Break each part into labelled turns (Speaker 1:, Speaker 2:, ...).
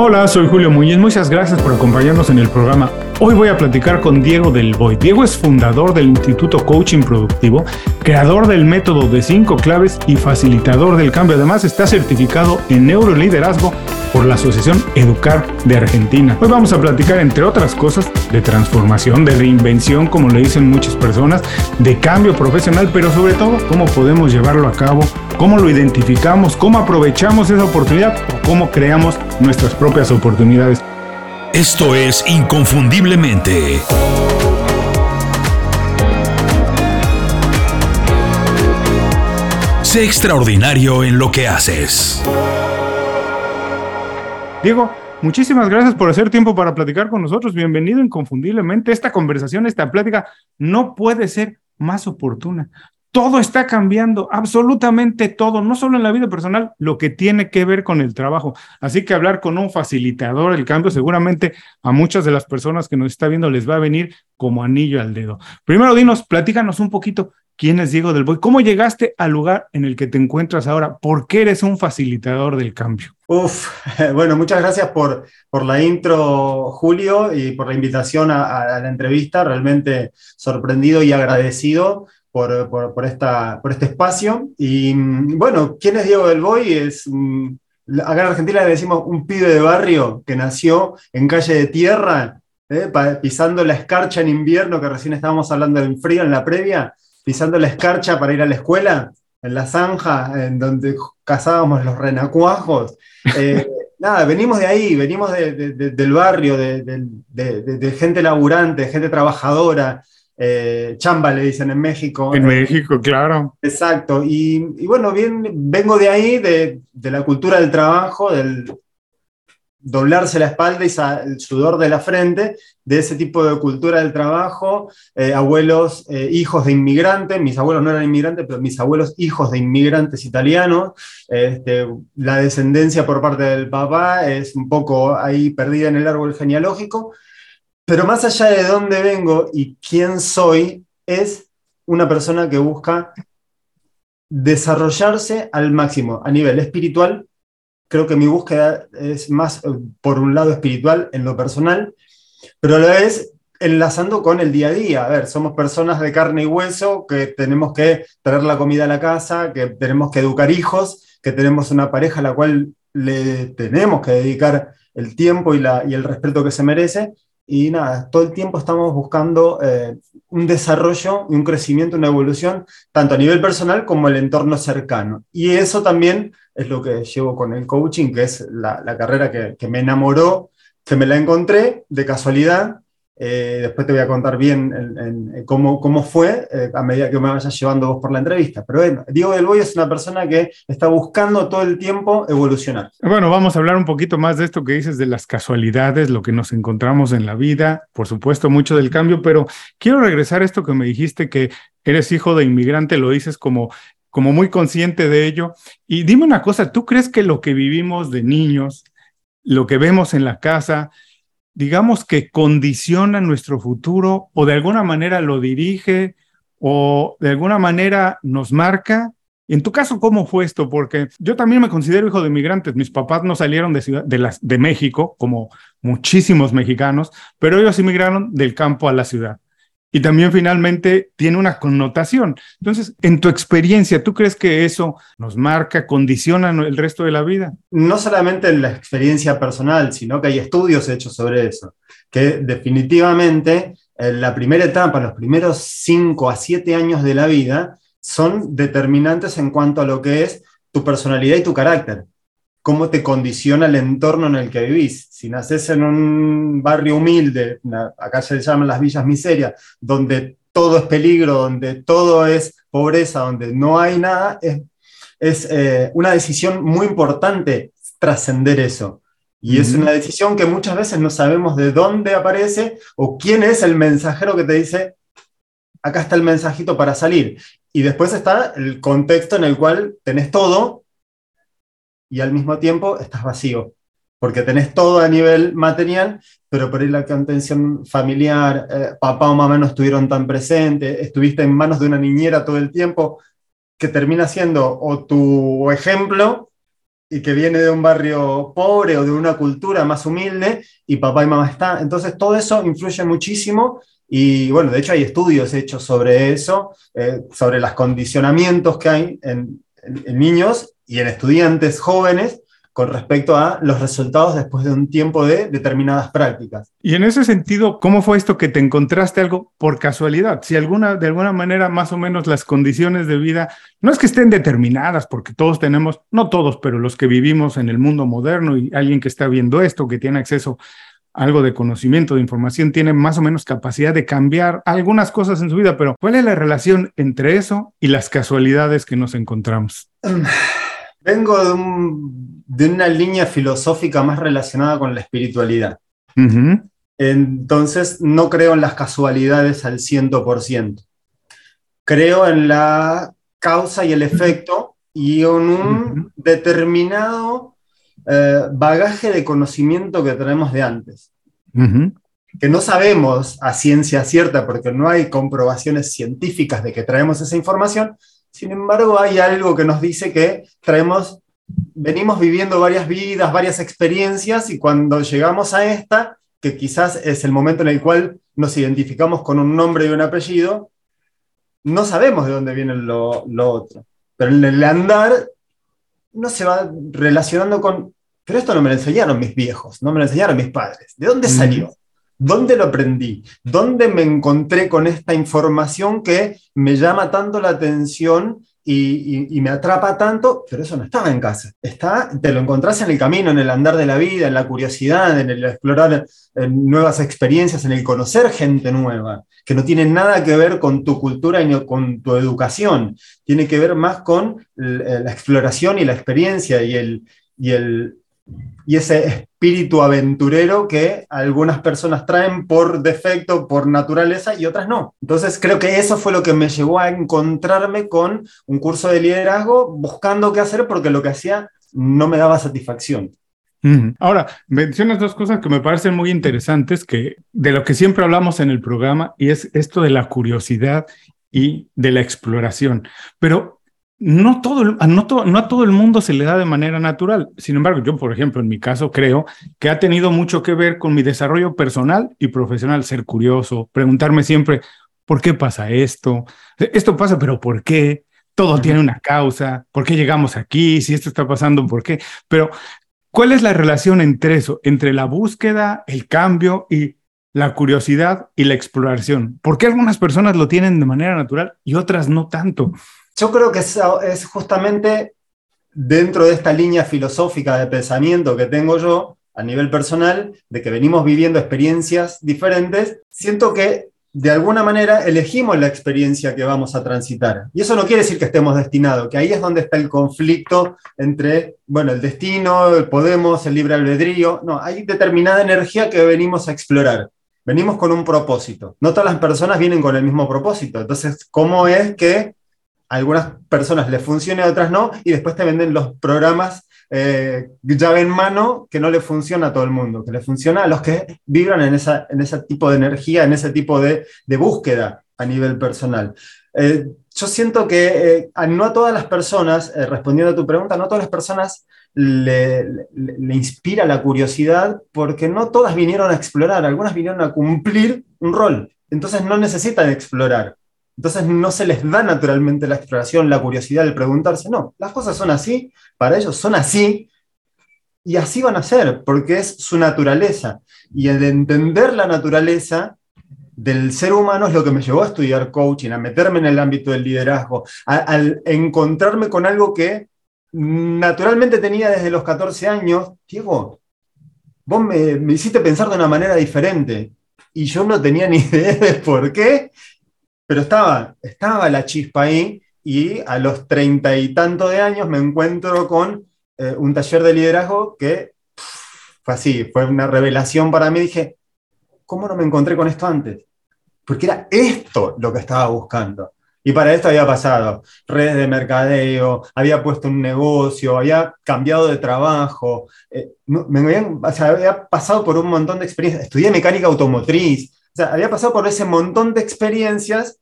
Speaker 1: Hola, soy Julio Muñiz. Muchas gracias por acompañarnos en el programa. Hoy voy a platicar con Diego Del Boy. Diego es fundador del Instituto Coaching Productivo, creador del método de cinco claves y facilitador del cambio. Además, está certificado en neuroliderazgo por la Asociación Educar de Argentina. Hoy vamos a platicar, entre otras cosas, de transformación, de reinvención, como le dicen muchas personas, de cambio profesional, pero sobre todo, cómo podemos llevarlo a cabo, cómo lo identificamos, cómo aprovechamos esa oportunidad o cómo creamos nuestras propias oportunidades.
Speaker 2: Esto es Inconfundiblemente. Sé extraordinario en lo que haces.
Speaker 1: Diego, muchísimas gracias por hacer tiempo para platicar con nosotros. Bienvenido inconfundiblemente. Esta conversación, esta plática no puede ser más oportuna. Todo está cambiando, absolutamente todo, no solo en la vida personal, lo que tiene que ver con el trabajo. Así que hablar con un facilitador del cambio seguramente a muchas de las personas que nos está viendo les va a venir como anillo al dedo. Primero, dinos, platícanos un poquito quién es Diego del Boy, cómo llegaste al lugar en el que te encuentras ahora, por qué eres un facilitador del cambio.
Speaker 3: Uf, bueno, muchas gracias por, por la intro, Julio, y por la invitación a, la entrevista. Realmente sorprendido y agradecido por, por, esta, por este espacio. Y bueno, ¿quién es Diego del Boy? Es, acá en Argentina le decimos un pibe de barrio que nació en calle de tierra, eh, pisando la escarcha en invierno, que recién estábamos hablando del frío en la previa, pisando la escarcha para ir a la escuela en la zanja, en donde cazábamos los renacuajos. Eh, nada, venimos de ahí, venimos del barrio, de, gente laburante, de gente trabajadora. Eh, chamba le dicen en México.
Speaker 1: En México, claro.
Speaker 3: Exacto. Y, y, bueno, bien, vengo de ahí, de, la cultura del trabajo, del, doblarse la espalda y el sudor de la frente, de ese tipo de cultura del trabajo, eh, abuelos, eh, hijos de inmigrantes, mis abuelos no eran inmigrantes, pero mis abuelos hijos de inmigrantes italianos, este, la descendencia por parte del papá es un poco ahí perdida en el árbol genealógico, pero más allá de dónde vengo y quién soy, es una persona que busca desarrollarse al máximo a nivel espiritual creo que mi búsqueda es más eh, por un lado espiritual en lo personal, pero a la vez enlazando con el día a día. A ver, somos personas de carne y hueso que tenemos que traer la comida a la casa, que tenemos que educar hijos, que tenemos una pareja a la cual le tenemos que dedicar el tiempo y, y el respeto que se merece. Y nada, todo el tiempo estamos buscando eh, un desarrollo y un crecimiento, una evolución, tanto a nivel personal como el entorno cercano. Y eso también es lo que llevo con el coaching, que es la, carrera que, que, me enamoró, que me la encontré de casualidad eh, después te voy a contar bien cómo, cómo, fue eh, a medida que me vayas llevando vos por la entrevista. Pero bueno, Diego del Boy es una persona que está buscando todo el tiempo evolucionar.
Speaker 1: Bueno, vamos a hablar un poquito más de esto que dices de las casualidades, lo que nos encontramos en la vida, por supuesto mucho del cambio, pero quiero regresar a esto que me dijiste que eres hijo de inmigrante, lo dices como como muy consciente de ello. Y dime una cosa, ¿tú crees que lo que vivimos de niños, lo que vemos en la casa, digamos que condiciona nuestro futuro o de alguna manera lo dirige o de alguna manera nos marca. En tu caso, ¿cómo fue esto? Porque yo también me considero hijo de inmigrantes. Mis papás no salieron de, ciudad, de, de México, como muchísimos mexicanos, pero ellos emigraron del campo a la ciudad y también finalmente tiene una connotación. Entonces, en tu experiencia, ¿tú crees que eso nos marca, condiciona el resto de la vida?
Speaker 3: No solamente en la experiencia personal, sino que hay estudios hechos sobre eso, que definitivamente en la primera etapa, los primeros 5 a 7 años de la vida, son determinantes en cuanto a lo que es tu personalidad y tu carácter cómo te condiciona el entorno en el que vivís. Si naces en un barrio humilde, acá se llaman las villas miserias, donde todo es peligro, donde todo es pobreza, donde no hay nada, es, eh, una decisión muy importante trascender eso. Y es una decisión que muchas veces no sabemos de dónde aparece o quién es el mensajero que te dice, acá está el mensajito para salir. Y después está el contexto en el cual tenés todo, y al mismo tiempo estás vacío, porque tenés todo a nivel material, pero por ahí la contención familiar, eh, papá o mamá no estuvieron tan presentes, estuviste en manos de una niñera todo el tiempo, que termina siendo o tu ejemplo y que viene de un barrio pobre o de una cultura más humilde y papá y mamá están. Entonces todo eso influye muchísimo y bueno, de hecho hay estudios hechos sobre eso, eh, sobre los condicionamientos que hay en, en niños y en estudiantes jóvenes con respecto a los resultados después de un tiempo de determinadas prácticas.
Speaker 1: Y en ese sentido, ¿cómo fue esto que te encontraste algo por casualidad? Si alguna, de alguna manera, más o menos las condiciones de vida, no es que estén determinadas, porque todos tenemos, no todos, pero los que vivimos en el mundo moderno y alguien que está viendo esto, que tiene acceso a algo de conocimiento, de información, tiene más o menos capacidad de cambiar algunas cosas en su vida, pero ¿cuál es la relación entre eso y las casualidades que nos encontramos?
Speaker 3: Vengo de un de una línea filosófica más relacionada con la espiritualidad. Entonces, no creo en las casualidades al 100%. Creo en la causa y el efecto y en un determinado eh, bagaje de conocimiento que tenemos de antes. Que no sabemos a ciencia cierta porque no hay comprobaciones científicas de que traemos esa información. Sin embargo, hay algo que nos dice que traemos venimos viviendo varias vidas, varias experiencias y cuando llegamos a esta, que quizás es el momento en el cual nos identificamos con un nombre y un apellido, no sabemos de dónde viene lo, otro. Pero en el andar no se va relacionando con, pero esto no me lo enseñaron mis viejos, no me lo enseñaron mis padres. ¿De dónde salió? ¿Dónde lo aprendí? ¿Dónde me encontré con esta información que me llama tanto la atención y, me atrapa tanto, pero eso no estaba en casa. Está, te lo encontrás en el camino, en el andar de la vida, en la curiosidad, en el explorar nuevas experiencias, en el conocer gente nueva, que no tiene nada que ver con tu cultura y con tu educación, tiene que ver más con la exploración y la experiencia y el, y el, y ese espíritu aventurero que algunas personas traen por defecto, por naturaleza y otras no. Entonces creo que eso fue lo que me llevó a encontrarme con un curso de liderazgo buscando qué hacer porque lo que hacía no me daba satisfacción.
Speaker 1: Ahora, mencionas dos cosas que me parecen muy interesantes, que de lo que siempre hablamos en el programa, y es esto de la curiosidad y de la exploración. Pero no, todo, no, no, a todo el mundo se le da de manera natural. Sin embargo, yo, por ejemplo, en mi caso, creo que ha tenido mucho que ver con mi desarrollo personal y profesional, ser curioso, preguntarme siempre, ¿por qué pasa esto? Esto pasa, pero ¿por qué? Todo tiene una causa, ¿por qué llegamos aquí? Si esto está pasando, ¿por qué? Pero, ¿cuál es la relación entre eso, entre la búsqueda, el cambio y la curiosidad y la exploración? ¿Por qué algunas personas lo tienen de manera natural y otras no tanto?
Speaker 3: Yo creo que es, justamente dentro de esta línea filosófica de pensamiento que tengo yo a nivel personal, de que venimos viviendo experiencias diferentes, siento que de alguna manera elegimos la experiencia que vamos a transitar. Y eso no quiere decir que estemos destinados, que ahí es donde está el conflicto entre, bueno, el destino, el podemos, el libre albedrío. No, hay determinada energía que venimos a explorar. Venimos con un propósito. No todas las personas vienen con el mismo propósito. Entonces, ¿cómo es que algunas personas les funciona a otras no, y después te venden los programas eh, llave en mano que no le funciona a todo el mundo, que le funciona a los que vibran en, esa, en ese tipo de energía, en ese tipo de, búsqueda a nivel personal. Eh, yo siento que eh, no a todas las personas, respondiendo a tu pregunta, no a todas las personas le, inspira la curiosidad porque no todas vinieron a explorar, algunas vinieron a cumplir un rol, entonces no necesitan explorar. Entonces no se les da naturalmente la exploración, la curiosidad, el preguntarse, no, las cosas son así, para ellos son así, y así van a ser, porque es su naturaleza. Y el entender la naturaleza del ser humano es lo que me llevó a estudiar coaching, a meterme en el ámbito del liderazgo, al encontrarme con algo que naturalmente tenía desde los 14 años. Diego, vos me, me hiciste pensar de una manera diferente y yo no tenía ni idea de por qué pero estaba, estaba la chispa ahí y a los treinta y tanto de años me encuentro con eh, un taller de liderazgo que fue así, fue una revelación para mí. Dije, ¿cómo no me encontré con esto antes? Porque era esto lo que estaba buscando. Y para esto había pasado redes de mercadeo, había puesto un negocio, había cambiado de trabajo, eh, había pasado por un montón de experiencias. Estudié mecánica automotriz, había pasado por ese montón de experiencias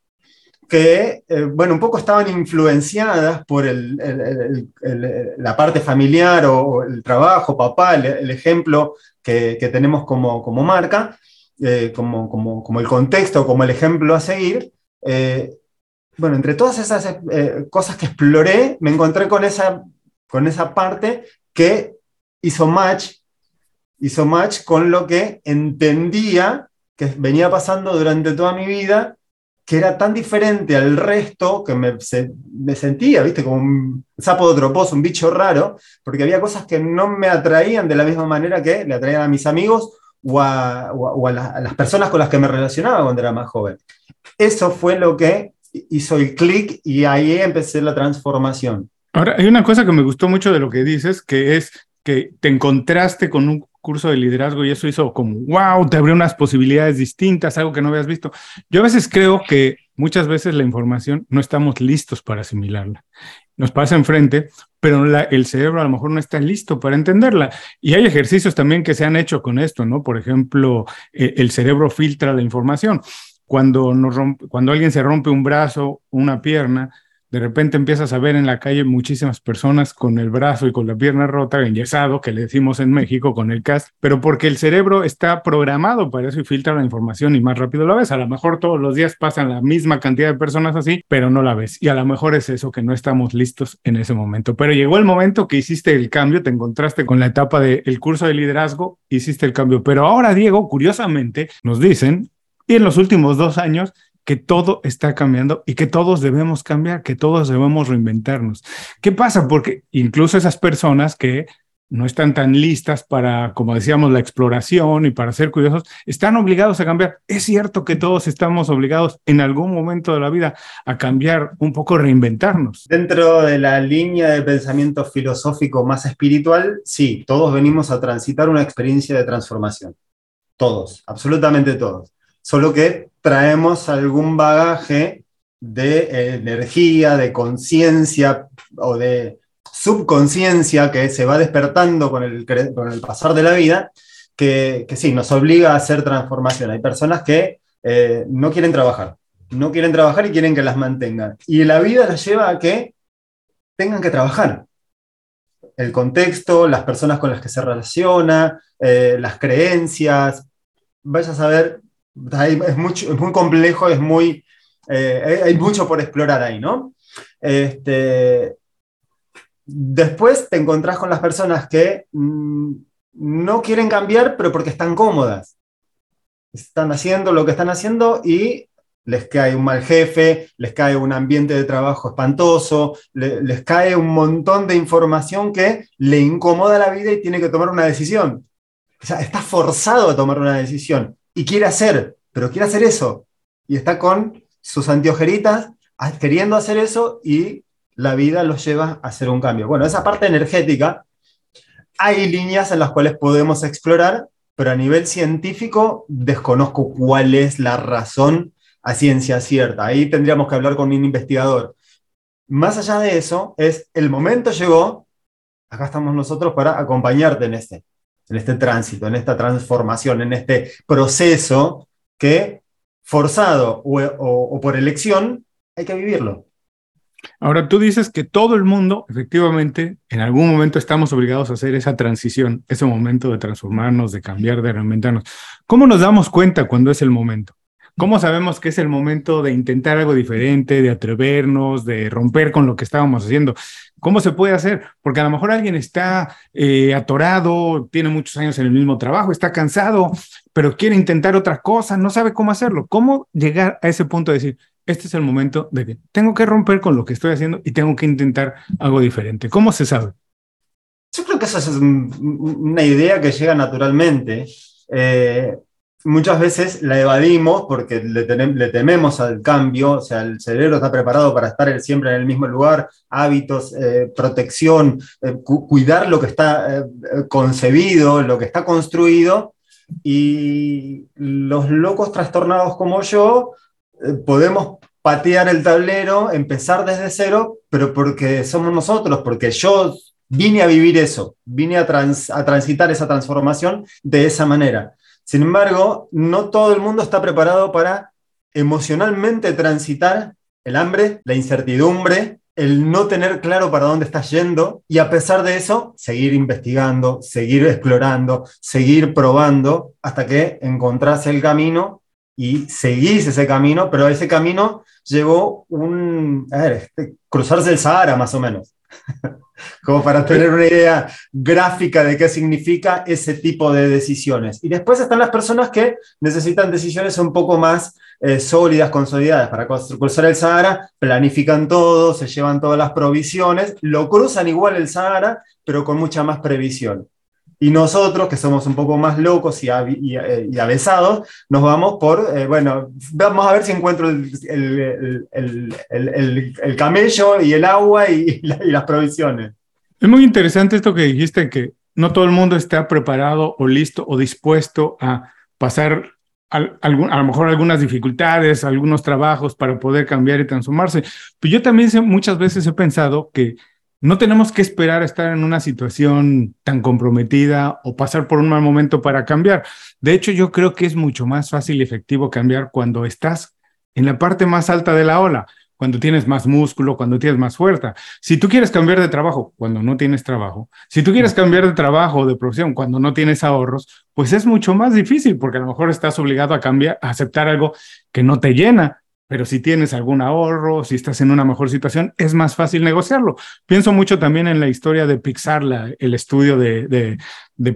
Speaker 3: que, eh, bueno, un poco estaban influenciadas por la parte familiar o, el trabajo, papá, el, ejemplo que, tenemos como, como marca, eh, como, como, el contexto, como el ejemplo a seguir. Eh, bueno, entre todas esas cosas que exploré, me encontré con esa, con esa parte que hizo match, hizo match con lo que entendía que venía pasando durante toda mi vida que era tan diferente al resto que me, me, sentía, viste, como un sapo de otro pozo, un bicho raro, porque había cosas que no me atraían de la misma manera que le atraían a mis amigos o a, o a, las personas con las que me relacionaba cuando era más joven. Eso fue lo que hizo el clic y ahí empecé la transformación.
Speaker 1: Ahora, hay una cosa que me gustó mucho de lo que dices, que es que te encontraste con un curso de liderazgo y eso hizo como, wow, te abrió unas posibilidades distintas, algo que no habías visto. Yo a veces creo que muchas veces la información no estamos listos para asimilarla. Nos pasa enfrente, pero el cerebro a lo mejor no está listo para entenderla. Y hay ejercicios también que se han hecho con esto, ¿no? Por ejemplo, e, el cerebro filtra la información. Cuando, nos cuando alguien se rompe un brazo, una pierna, de repente empiezas a ver en la calle muchísimas personas con el brazo y con la pierna rota, enyesado, que le decimos en México con el CAS, pero porque el cerebro está programado para eso y filtra la información y más rápido la ves. A lo mejor todos los días pasan la misma cantidad de personas así, pero no la ves. Y a lo mejor es eso que no estamos listos en ese momento. Pero llegó el momento que hiciste el cambio, te encontraste con la etapa del curso de liderazgo, hiciste el cambio. Pero ahora, Diego, curiosamente, nos dicen, y en los últimos dos años, que todo está cambiando y que todos debemos cambiar, que todos debemos reinventarnos. ¿Qué pasa? Porque incluso esas personas que no están tan listas para, como decíamos, la exploración y para ser curiosos, están obligados a cambiar. Es cierto que todos estamos obligados en algún momento de la vida a cambiar, un poco reinventarnos.
Speaker 3: Dentro de la línea de pensamiento filosófico más espiritual, sí, todos venimos a transitar una experiencia de transformación. Todos, absolutamente todos solo que traemos algún bagaje de energía, de conciencia o de subconsciencia que se va despertando con el, con el pasar de la vida, que, que, sí, nos obliga a hacer transformación. Hay personas que eh, no quieren trabajar, no quieren trabajar y quieren que las mantengan. Y la vida las lleva a que tengan que trabajar. El contexto, las personas con las que se relaciona, eh, las creencias, vaya a saber es, mucho, es muy complejo, es muy, eh, hay mucho por explorar ahí, ¿no? Este, después te encontrás con las personas que mm, no quieren cambiar, pero porque están cómodas. Están haciendo lo que están haciendo y les cae un mal jefe, les cae un ambiente de trabajo espantoso, les cae un montón de información que le incomoda la vida y tiene que tomar una decisión. O sea, está forzado a tomar una decisión y quiere hacer, pero quiere hacer eso. Y está con sus antiojeritas queriendo hacer eso y la vida los lleva a hacer un cambio. Bueno, esa parte energética, hay líneas en las cuales podemos explorar, pero a nivel científico desconozco cuál es la razón a ciencia cierta. Ahí tendríamos que hablar con un investigador. Más allá de eso, es el momento llegó, acá estamos nosotros para acompañarte en este en este tránsito, en esta transformación, en este proceso que forzado o, por elección hay que vivirlo.
Speaker 1: Ahora, tú dices que todo el mundo, efectivamente, en algún momento estamos obligados a hacer esa transición, ese momento de transformarnos, de cambiar, de reinventarnos. ¿Cómo nos damos cuenta cuando es el momento? ¿Cómo sabemos que es el momento de intentar algo diferente, de atrevernos, de romper con lo que estábamos haciendo? ¿Cómo se puede hacer? Porque a lo mejor alguien está eh, atorado, tiene muchos años en el mismo trabajo, está cansado, pero quiere intentar otra cosa, no sabe cómo hacerlo. ¿Cómo llegar a ese punto de decir, este es el momento de que tengo que romper con lo que estoy haciendo y tengo que intentar algo diferente? ¿Cómo se sabe?
Speaker 3: Yo creo que esa es una idea que llega naturalmente. Eh, muchas veces la evadimos porque le, tememos al cambio, o sea, el cerebro está preparado para estar siempre en el mismo lugar, hábitos, eh, protección, eh, cuidar lo que está eh, concebido, lo que está construido, y los locos trastornados como yo podemos patear el tablero, empezar desde cero, pero porque somos nosotros, porque yo vine a vivir eso, vine a, a transitar esa transformación de esa manera. Sin embargo, no todo el mundo está preparado para emocionalmente transitar el hambre, la incertidumbre, el no tener claro para dónde estás yendo y a pesar de eso, seguir investigando, seguir explorando, seguir probando hasta que encontrás el camino y seguís ese camino, pero ese camino llevó un, a este, cruzarse el Sahara más o menos. como para tener una idea gráfica de qué significa ese tipo de decisiones. Y después están las personas que necesitan decisiones un poco más eh, sólidas, consolidadas. Para cruzar el Sahara, planifican todo, se llevan todas las provisiones, lo cruzan igual el Sahara, pero con mucha más previsión. Y nosotros, que somos un poco más locos y, eh, y, avesados, nos vamos por, eh, bueno, vamos a ver si encuentro el, el, el, el camello y el agua y, las provisiones.
Speaker 1: Es muy interesante esto que dijiste, que no todo el mundo está preparado o listo o dispuesto a pasar a, a, lo mejor algunas dificultades, algunos trabajos para poder cambiar y transformarse. Pero yo también muchas veces he pensado que no tenemos que esperar a estar en una situación tan comprometida o pasar por un mal momento para cambiar. De hecho, yo creo que es mucho más fácil y efectivo cambiar cuando estás en la parte más alta de la ola, cuando tienes más músculo, cuando tienes más fuerza. Si tú quieres cambiar de trabajo cuando no tienes trabajo, si tú quieres cambiar de trabajo o de profesión cuando no tienes ahorros, pues es mucho más difícil porque a lo mejor estás obligado a cambiar, a aceptar algo que no te llena pero si tienes algún ahorro, si estás en una mejor situación, es más fácil negociarlo. Pienso mucho también en la historia de Pixar, el estudio de,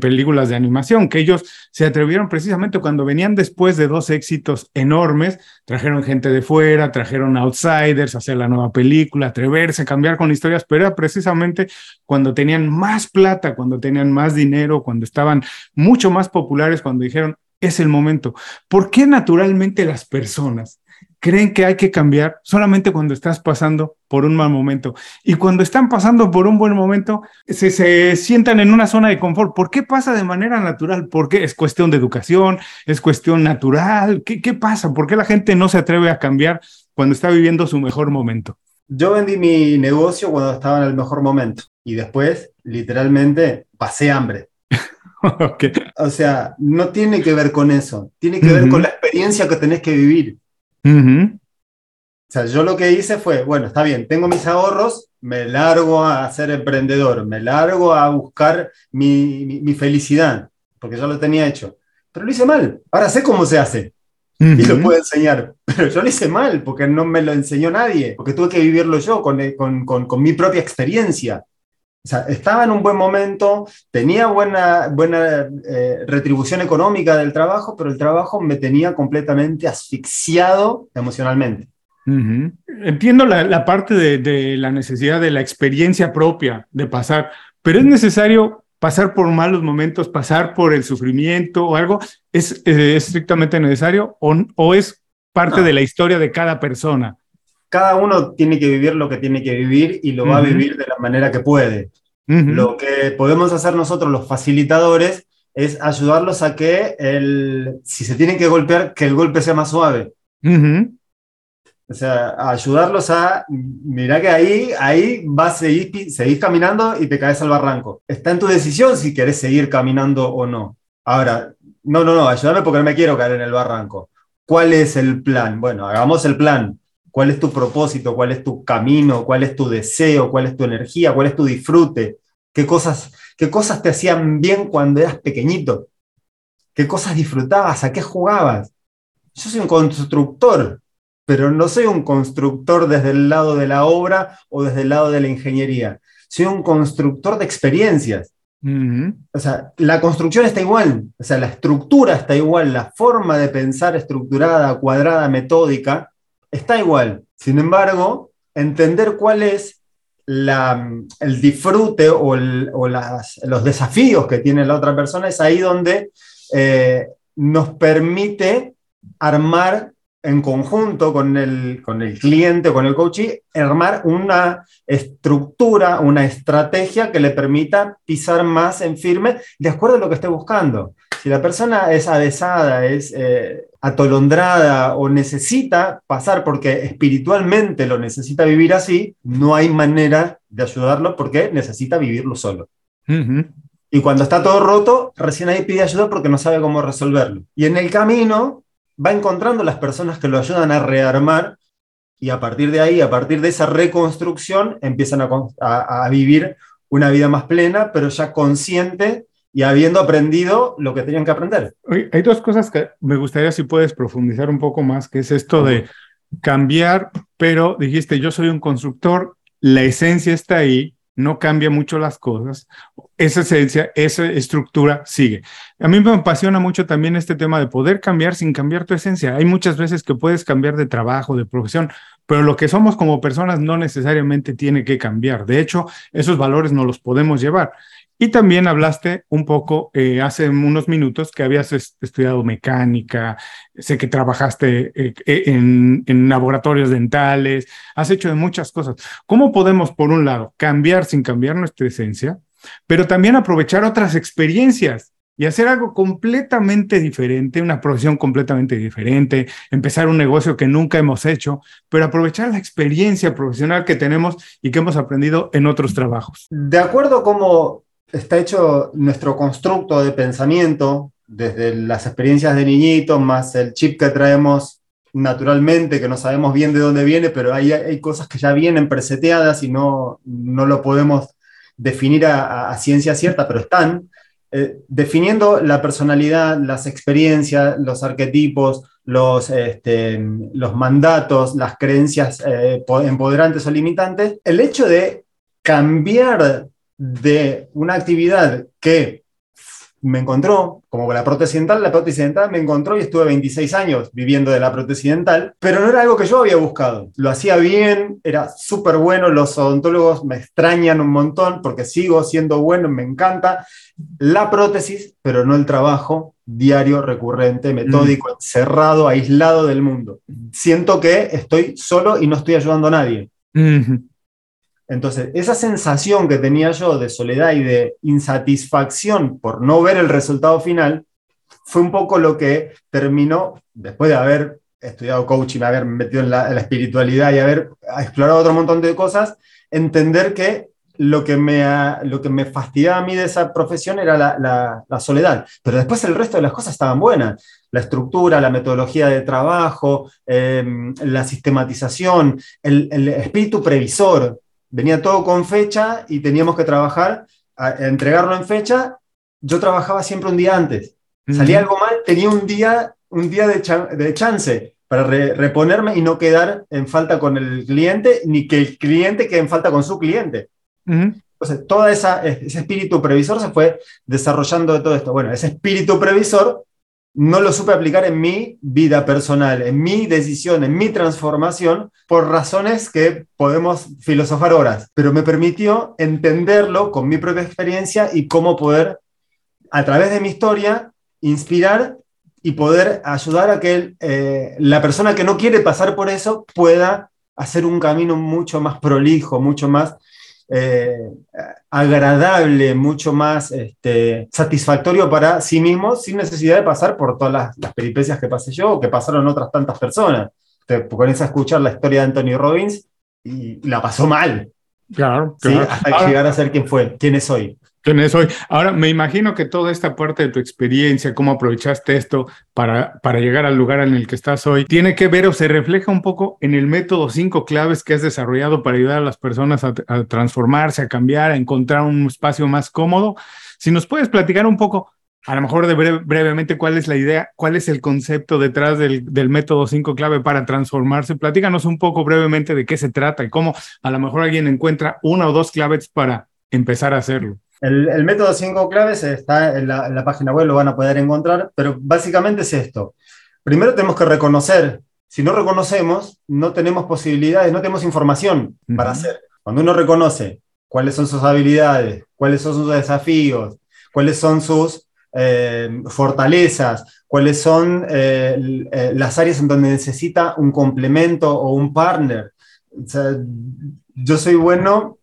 Speaker 1: películas de animación, que ellos se atrevieron precisamente cuando venían después de dos éxitos enormes, trajeron gente de fuera, trajeron outsiders a hacer la nueva película, atreverse, a cambiar con historias, pero era precisamente cuando tenían más plata, cuando tenían más dinero, cuando estaban mucho más populares, cuando dijeron, es el momento. ¿Por qué naturalmente las personas creen que hay que cambiar solamente cuando estás pasando por un mal momento. Y cuando están pasando por un buen momento, se, se, sientan en una zona de confort. ¿Por qué pasa de manera natural? ¿Por qué? ¿Es cuestión de educación? ¿Es cuestión natural? ¿Qué, qué pasa? ¿Por qué la gente no se atreve a cambiar cuando está viviendo su mejor momento?
Speaker 3: Yo vendí mi negocio cuando estaba en el mejor momento y después, literalmente, pasé hambre. okay. O sea, no tiene que ver con eso, tiene que ver con la experiencia que tenés que vivir. O sea, yo lo que hice fue, bueno, está bien, tengo mis ahorros, me largo a ser emprendedor, me largo a buscar mi, mi, felicidad, porque ya lo tenía hecho. Pero lo hice mal, ahora sé cómo se hace. Y lo puedo enseñar, pero yo lo hice mal porque no me lo enseñó nadie, porque tuve que vivirlo yo con, con, con, con mi propia experiencia. O sea, estaba en un buen momento, tenía buena, buena eh, retribución económica del trabajo, pero el trabajo me tenía completamente asfixiado emocionalmente.
Speaker 1: Entiendo la, parte de, la necesidad de la experiencia propia de pasar, pero es necesario pasar por malos momentos, pasar por el sufrimiento o algo, ¿es, estrictamente necesario o, o es parte de la historia de cada persona?
Speaker 3: Cada uno tiene que vivir lo que tiene que vivir y lo va a vivir de la manera que puede. Lo que podemos hacer nosotros, los facilitadores, es ayudarlos a que, el, si se tienen que golpear, que el golpe sea más suave. O sea, ayudarlos a, mira que ahí, ahí vas, seguir seguís caminando y te caes al barranco. Está en tu decisión si querés seguir caminando o no. Ahora, no, no, no, ayúdame porque no me quiero caer en el barranco. ¿Cuál es el plan? Bueno, hagamos el plan. ¿Cuál es tu propósito? ¿Cuál es tu camino? ¿Cuál es tu deseo? ¿Cuál es tu energía? ¿Cuál es tu disfrute? ¿Qué cosas, qué cosas te hacían bien cuando eras pequeñito? ¿Qué cosas disfrutabas? ¿A qué jugabas? Yo soy un constructor, pero no soy un constructor desde el lado de la obra o desde el lado de la ingeniería. Soy un constructor de experiencias. O sea, la construcción está igual, o sea, la estructura está igual, la forma de pensar estructurada, cuadrada, metódica, está igual. Sin embargo, entender cuál es el disfrute o, los desafíos que tiene la otra persona es ahí donde eh, nos permite armar en conjunto con el, con el cliente, con el coach, armar una estructura, una estrategia que le permita pisar más en firme de acuerdo a lo que esté buscando. Si la persona es avesada, es eh, atolondrada o necesita pasar porque espiritualmente lo necesita vivir así, no hay manera de ayudarlo porque necesita vivirlo solo. Y cuando está todo roto, recién ahí pide ayuda porque no sabe cómo resolverlo. Y en el camino va encontrando las personas que lo ayudan a rearmar y a partir de ahí, a partir de esa reconstrucción, empiezan a, a vivir una vida más plena, pero ya consciente y habiendo aprendido lo que tenían que aprender.
Speaker 1: Hay dos cosas que me gustaría si puedes profundizar un poco más, que es esto de cambiar, pero dijiste, yo soy un constructor, la esencia está ahí, no cambia mucho las cosas, esa esencia, esa estructura sigue. A mí me apasiona mucho también este tema de poder cambiar sin cambiar tu esencia. Hay muchas veces que puedes cambiar de trabajo, de profesión, pero lo que somos como personas no necesariamente tiene que cambiar. De hecho, esos valores no los podemos llevar. Y también hablaste un poco eh, hace unos minutos que habías estudiado mecánica, sé que trabajaste eh, eh, en, en, laboratorios dentales, has hecho de muchas cosas. ¿Cómo podemos, por un lado, cambiar sin cambiar nuestra esencia, pero también aprovechar otras experiencias? y hacer algo completamente diferente, una profesión completamente diferente, empezar un negocio que nunca hemos hecho, pero aprovechar la experiencia profesional que tenemos y que hemos aprendido en otros trabajos.
Speaker 3: De acuerdo a cómo está hecho nuestro constructo de pensamiento, desde las experiencias de niñito, más el chip que traemos naturalmente, que no sabemos bien de dónde viene, pero hay, hay cosas que ya vienen preseteadas y no, no lo podemos definir a, ciencia cierta, pero están. Eh, definiendo la personalidad, las experiencias, los arquetipos, los, este, los mandatos, las creencias eh, empoderantes o limitantes, el hecho de cambiar de una actividad que me encontró, como la prótesis dental, la prótesis dental me encontró y estuve 26 años viviendo de la prótesis dental, pero no era algo que yo había buscado. Lo hacía bien, era súper bueno, los odontólogos me extrañan un montón porque sigo siendo bueno, me encanta la prótesis, pero no el trabajo diario, recurrente, metódico, cerrado, aislado del mundo. Siento que estoy solo y no estoy ayudando a nadie. Entonces, esa sensación que tenía yo de soledad y de insatisfacción por no ver el resultado final fue un poco lo que terminó, después de haber estudiado coaching, haber metido en la, espiritualidad y haber explorado otro montón de cosas, entender que lo que me, lo que me fastidiaba a mí de esa profesión era la, soledad. Pero después el resto de las cosas estaban buenas. La estructura, la metodología de trabajo, em, la sistematización, el, el espíritu previsor venía todo con fecha y teníamos que trabajar, entregarlo en fecha. Yo trabajaba siempre un día antes. Salía algo mal, tenía un día, un día de, de chance para reponerme y no quedar en falta con el cliente, ni que el cliente quede en falta con su cliente. Entonces, todo esa, ese espíritu previsor se fue desarrollando de todo esto. Bueno, ese espíritu previsor no lo supe aplicar en mi vida personal, en mi decisión, en mi transformación, por razones que podemos filosofar horas, pero me permitió entenderlo con mi propia experiencia y cómo poder, a través de mi historia, inspirar y poder ayudar a que eh, la persona que no quiere pasar por eso pueda hacer un camino mucho más prolijo, mucho más eh, agradable, mucho más este, satisfactorio para sí mismo, sin necesidad de pasar por todas las, peripecias que pasé yo o que pasaron otras tantas personas. Te pones a escuchar la historia de Anthony Robbins y la pasó mal.
Speaker 1: Claro,
Speaker 3: hasta llegar a ser quien fue, quién es hoy.
Speaker 1: ¿Quién hoy? Ahora, me imagino que toda esta parte de tu experiencia, cómo aprovechaste esto para, para llegar al lugar en el que estás hoy, tiene que ver o se refleja un poco en el método cinco claves que has desarrollado para ayudar a las personas a, transformarse, a cambiar, a encontrar un espacio más cómodo. Si nos puedes platicar un poco, a lo mejor de brevemente, cuál es la idea, cuál es el concepto detrás del, del método cinco clave para transformarse. Platícanos un poco brevemente de qué se trata y cómo a lo mejor alguien encuentra una o dos claves para empezar a hacerlo.
Speaker 3: El, método 5 claves está en la, página web, lo van a poder encontrar, pero básicamente es esto. Primero tenemos que reconocer, si no reconocemos, no tenemos posibilidades, no tenemos información para hacer. Cuando uno reconoce cuáles son sus habilidades, cuáles son sus desafíos, cuáles son sus eh, fortalezas, cuáles son eh, eh, las áreas en donde necesita un complemento o un partner. yo soy bueno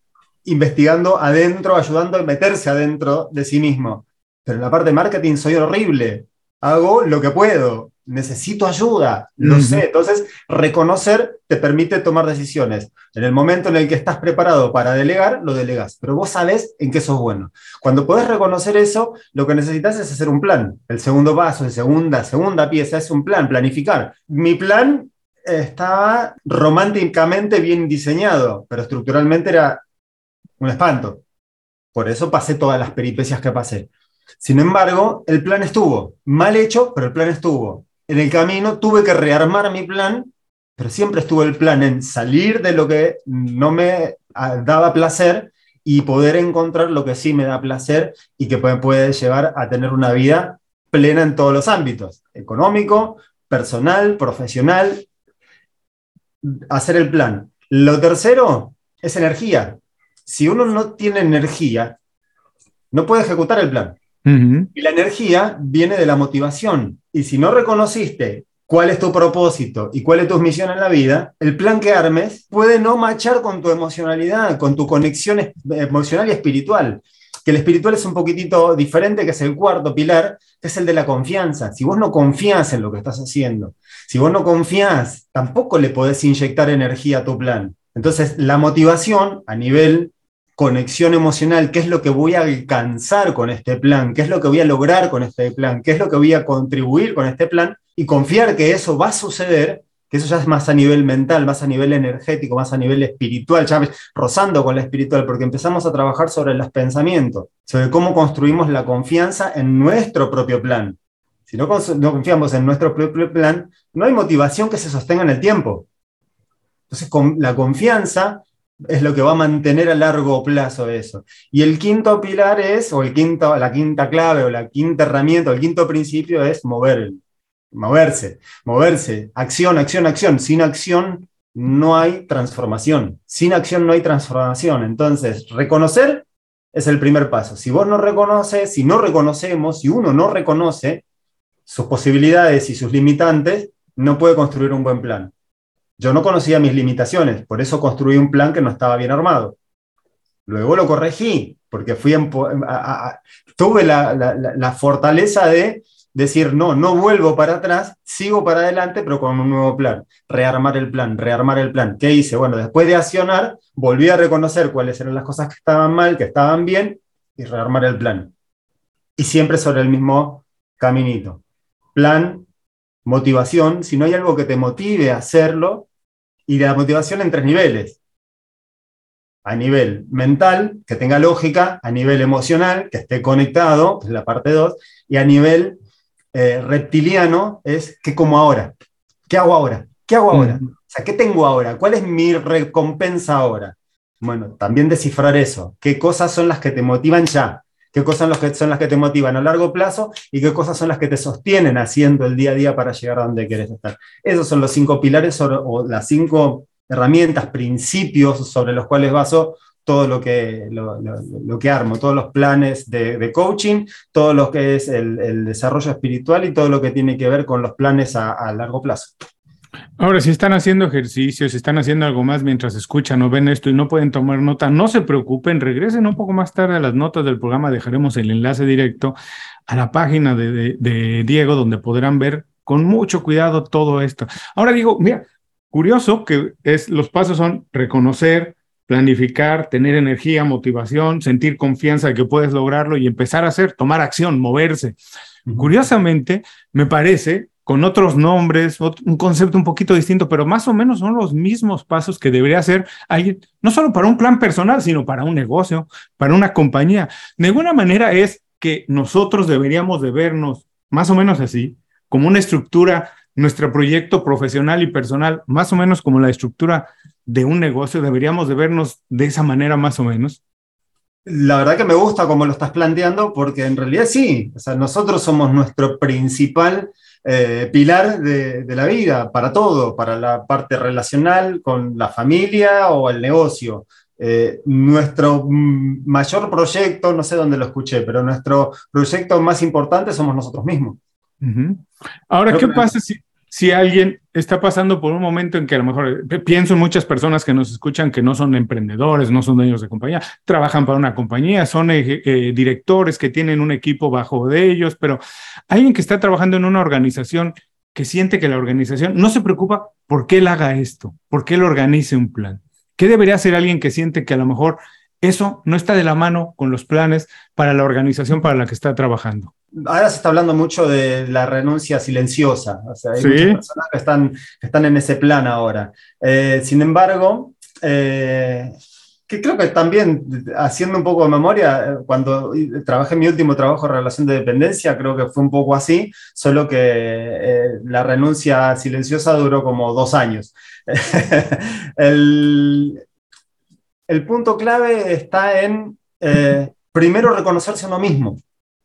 Speaker 3: investigando adentro, ayudando a meterse adentro de sí mismo. Pero en la parte de marketing soy horrible. Hago lo que puedo. Necesito ayuda. Lo sé. Entonces, reconocer te permite tomar decisiones. En el momento en el que estás preparado para delegar, lo delegas. Pero vos sabes en qué sos bueno. Cuando podés reconocer eso, lo que necesitas es hacer un plan. El segundo paso, la segunda, segunda pieza es un plan, planificar. Mi plan estaba románticamente bien diseñado, pero estructuralmente era un espanto. Por eso pasé todas las peripecias que pasé. Sin embargo, el plan estuvo, mal hecho, pero el plan estuvo. En el camino tuve que rearmar mi plan, pero siempre estuvo el plan en salir de lo que no me ah, daba placer y poder encontrar lo que sí me da placer y que me puede llevar a tener una vida plena en todos los ámbitos, económico, personal, profesional, hacer el plan. Lo tercero es energía. Si uno no tiene energía, no puede ejecutar el plan. Y la energía viene de la motivación. Y si no reconociste cuál es tu propósito y cuál es tu misión en la vida, el plan que armes puede no machar con tu emocionalidad, con tu conexión emocional y espiritual. Que el espiritual es un poquitito diferente, que es el cuarto pilar, que es el de la confianza. Si vos no confías en lo que estás haciendo, si vos no confías, tampoco le podés inyectar energía a tu plan. Entonces, la motivación a nivel conexión emocional, qué es lo que voy a alcanzar con este plan, qué es lo que voy a lograr con este plan, qué es lo que voy a contribuir con este plan y confiar que eso va a suceder, que eso ya es más a nivel mental, más a nivel energético, más a nivel espiritual, ya rozando con la espiritual, porque empezamos a trabajar sobre los pensamientos, sobre cómo construimos la confianza en nuestro propio plan. Si no, no confiamos en nuestro propio plan, no hay motivación que se sostenga en el tiempo. Entonces, con la confianza es lo que va a mantener a largo plazo eso. Y el quinto pilar es, o el quinto, la quinta clave, o la quinta herramienta, o el quinto principio es mover, moverse, moverse, acción, acción, acción. Sin acción no hay transformación. Sin acción no hay transformación. Entonces, reconocer es el primer paso. Si vos no reconoces, si no reconocemos, si uno no reconoce sus posibilidades y sus limitantes, no puede construir un buen plan. Yo no conocía mis limitaciones, por eso construí un plan que no estaba bien armado. Luego lo corregí, porque fui tuve la, fortaleza de decir, no, no vuelvo para atrás, sigo para adelante, pero con un nuevo plan. Rearmar el plan, rearmar el plan. ¿Qué hice? Bueno, después de accionar, volví a reconocer cuáles eran las cosas que estaban mal, que estaban bien, y rearmar el plan. Y siempre sobre el mismo caminito. Plan, motivación, si no hay algo que te motive a hacerlo, y la motivación en tres niveles. A nivel mental, que tenga lógica, a nivel emocional, que esté conectado, es la parte 2, y a nivel eh, reptiliano es ¿qué como ahora? ¿Qué hago ahora? ¿Qué hago ahora? O sea, ¿qué tengo ahora? ¿Cuál es mi recompensa ahora? Bueno, también descifrar eso. ¿Qué cosas son las que te motivan ya? Qué cosas son las que te motivan a largo plazo y qué cosas son las que te sostienen haciendo el día a día para llegar a donde quieres estar. Esos son los cinco pilares o las cinco herramientas, principios sobre los cuales baso todo lo que, lo, que armo, todos los planes de, coaching, todo lo que es el, desarrollo espiritual y todo lo que tiene que ver con los planes a largo plazo.
Speaker 1: Ahora, si están haciendo ejercicios, si están haciendo algo más mientras escuchan o ven esto y no pueden tomar nota, no se preocupen, regresen un poco más tarde a las notas del programa, dejaremos el enlace directo a la página de, Diego, donde podrán ver con mucho cuidado todo esto. Ahora digo, mira, curioso que es, los pasos son reconocer, planificar, tener energía, motivación, sentir confianza de que puedes lograrlo y empezar a hacer, tomar acción, moverse. Curiosamente, me parece con otros nombres, un concepto un poquito distinto, pero más o menos son los mismos pasos que debería hacer alguien, no solo para un plan personal, sino para un negocio, para una compañía. De alguna manera es que nosotros deberíamos de vernos más o menos así, como una estructura, nuestro proyecto profesional y personal, más o menos como la estructura de un negocio, deberíamos de vernos de esa manera más o menos.
Speaker 3: La verdad que me gusta como lo estás planteando, porque en realidad sí, o sea, nosotros somos nuestro principal eh, pilar de, la vida, para todo, para la parte relacional con la familia o el negocio. Eh, nuestro mayor proyecto, no sé dónde lo escuché, pero nuestro proyecto más importante somos nosotros mismos.
Speaker 1: Ahora, ¿qué pasa si, si alguien está pasando por un momento en que a lo mejor eh, pienso en muchas personas que nos escuchan que no son emprendedores, no son dueños de compañía, trabajan para una compañía, son eh, directores que tienen un equipo bajo de ellos, pero alguien que está trabajando en una organización que siente que la organización no se preocupa por qué él haga esto, por qué él organice un plan. ¿Qué debería hacer alguien que siente que a lo mejor eso no está de la mano con los planes para la organización para la que está trabajando?
Speaker 3: Ahora se está hablando mucho de la renuncia silenciosa. O sea, hay muchas personas que están, están en ese plan ahora. Eh, sin embargo, eh, que creo que también, haciendo un poco de memoria, eh, cuando trabajé en mi último trabajo en relación de dependencia, creo que fue un poco así, solo que la renuncia silenciosa duró como dos años. el, el, punto clave está en, primero, reconocerse a uno mismo.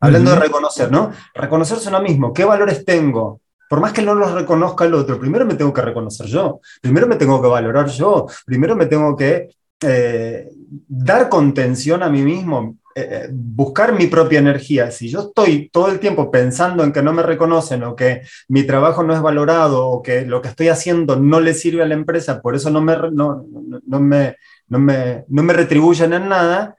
Speaker 3: Hablando de reconocer, ¿no? Reconocerse uno mismo. ¿Qué valores tengo? Por más que no los reconozca el otro, primero me tengo que reconocer yo. Primero me tengo que valorar yo. Primero me tengo que eh, dar contención a mí mismo. Eh, eh, buscar mi propia energía. Si yo estoy todo el tiempo pensando en que no me reconocen o que mi trabajo no es valorado o que lo que estoy haciendo no le sirve a la empresa, por eso no me, no, no me, no me, no me retribuyen en nada,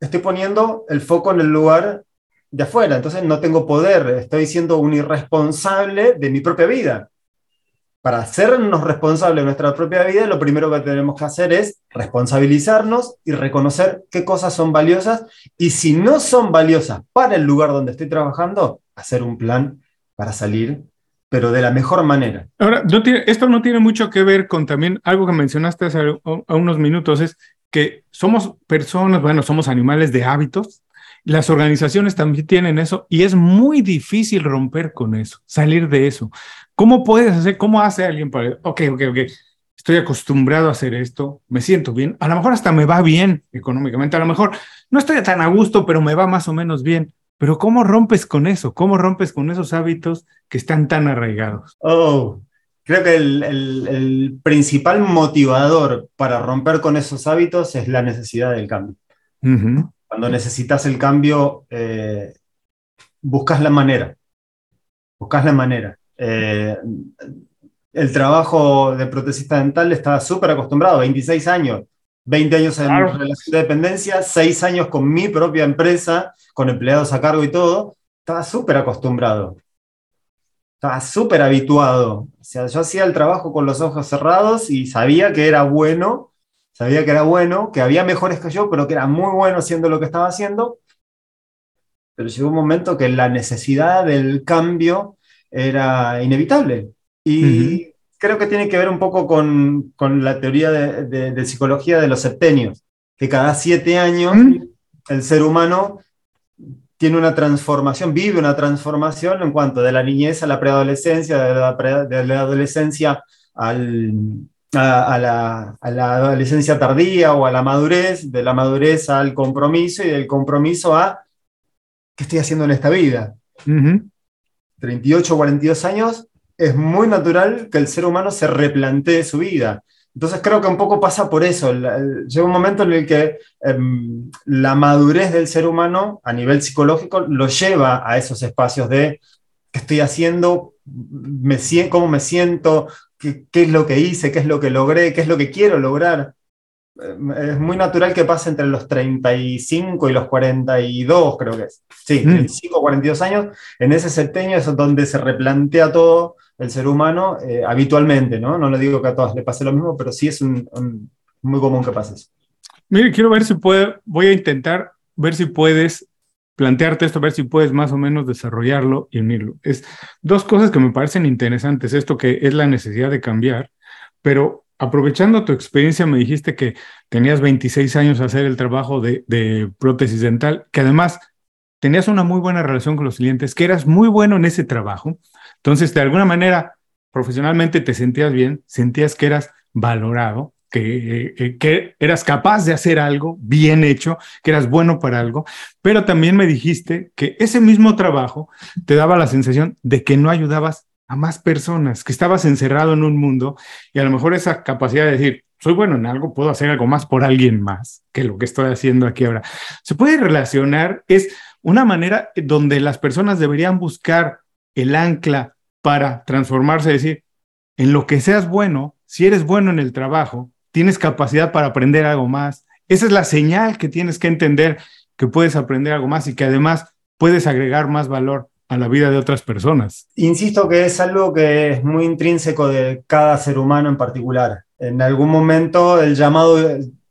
Speaker 3: estoy poniendo el foco en el lugar de afuera, entonces no tengo poder, estoy siendo un irresponsable de mi propia vida. Para hacernos responsables de nuestra propia vida, lo primero que tenemos que hacer es responsabilizarnos y reconocer qué cosas son valiosas y si no son valiosas para el lugar donde estoy trabajando, hacer un plan para salir, pero de la mejor manera.
Speaker 1: Ahora, esto no tiene mucho que ver con también algo que mencionaste hace unos minutos, es que somos personas, bueno, somos animales de hábitos, las organizaciones también tienen eso y es muy difícil romper con eso, salir de eso. ¿Cómo puedes hacer, cómo hace alguien para, ok, ok, ok, estoy acostumbrado a hacer esto, me siento bien, a lo mejor hasta me va bien económicamente, a lo mejor no estoy tan a gusto, pero me va más o menos bien. Pero ¿cómo rompes con eso? ¿Cómo rompes con esos hábitos que están tan arraigados?
Speaker 3: Oh, creo que el, principal motivador para romper con esos hábitos es la necesidad del cambio. Cuando necesitas el cambio, eh, buscas la manera. Buscas la manera. Eh, el trabajo de protecista dental estaba súper acostumbrado, 26 años, 20 años en relación de dependencia, 6 años con mi propia empresa, con empleados a cargo y todo, estaba súper acostumbrado. Estaba súper habituado. O sea, yo hacía el trabajo con los ojos cerrados y sabía que era bueno sabía que era bueno, que había mejores que yo, pero que era muy bueno haciendo lo que estaba haciendo. Pero llegó un momento que la necesidad del cambio era inevitable. Y creo que tiene que ver un poco con, con la teoría de, de, psicología de los septenios, que cada siete años el ser humano tiene una transformación, vive una transformación en cuanto de la niñez a la preadolescencia, de la, de la adolescencia al, a, la, adolescencia tardía o a la madurez, de la madurez al compromiso y del compromiso a qué estoy haciendo en esta vida. 38 o 42 años, es muy natural que el ser humano se replantee su vida. Entonces creo que un poco pasa por eso. Llega un momento en el que em, la madurez del ser humano a nivel psicológico lo lleva a esos espacios de qué estoy haciendo, me, cómo me siento, qué, es lo que hice, qué es lo que logré, qué es lo que quiero lograr. Eh, es muy natural que pase entre los 35 y los 42, creo que es. Sí, 35 o 42 años. En ese septenio es donde se replantea todo el ser humano eh, habitualmente, ¿no? No le digo que a todos le pase lo mismo, pero sí es muy común que pase eso.
Speaker 1: Mire, quiero ver si puedo, voy a intentar ver si puedes plantearte esto, a ver si puedes más o menos desarrollarlo y unirlo. Es dos cosas que me parecen interesantes, esto que es la necesidad de cambiar, pero aprovechando tu experiencia, me dijiste que tenías 26 años a hacer el trabajo de, de prótesis dental, que además tenías una muy buena relación con los clientes, que eras muy bueno en ese trabajo. Entonces, de alguna manera, profesionalmente te sentías bien, sentías que eras valorado que, eh, que, eras capaz de hacer algo bien hecho, que eras bueno para algo, pero también me dijiste que ese mismo trabajo te daba la sensación de que no ayudabas a más personas, que estabas encerrado en un mundo y a lo mejor esa capacidad de decir, soy bueno en algo, puedo hacer algo más por alguien más que lo que estoy haciendo aquí ahora. Se puede relacionar, es una manera donde las personas deberían buscar el ancla para transformarse, decir, en lo que seas bueno, si eres bueno en el trabajo, tienes capacidad para aprender algo más. Esa es la señal que tienes que entender que puedes aprender algo más y que además puedes agregar más valor a la vida de otras personas.
Speaker 3: Insisto que es algo que es muy intrínseco de cada ser humano en particular. En algún momento el llamado